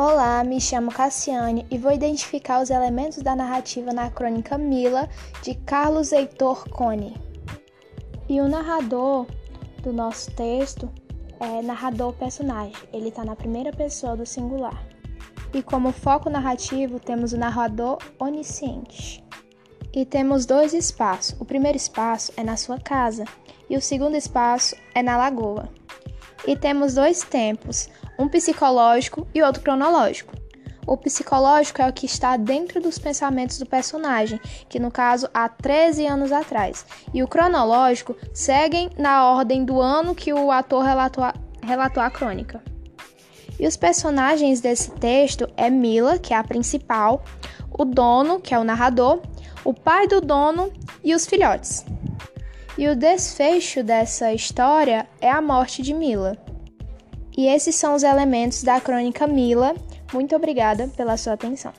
Olá, me chamo Cassiane e vou identificar os elementos da narrativa na crônica Mila de Carlos Heitor Cone. E o narrador do nosso texto é narrador personagem, ele está na primeira pessoa do singular. E como foco narrativo temos o narrador onisciente. E temos dois espaços. O primeiro espaço é na sua casa e o segundo espaço é na lagoa. E temos dois tempos, um psicológico e outro cronológico. O psicológico é o que está dentro dos pensamentos do personagem, que no caso há 13 anos atrás, e o cronológico seguem na ordem do ano que o ator relatou a, relatou a crônica. E os personagens desse texto é Mila, que é a principal, o dono, que é o narrador, o pai do dono e os filhotes. E o desfecho dessa história é a morte de Mila. E esses são os elementos da crônica Mila. Muito obrigada pela sua atenção.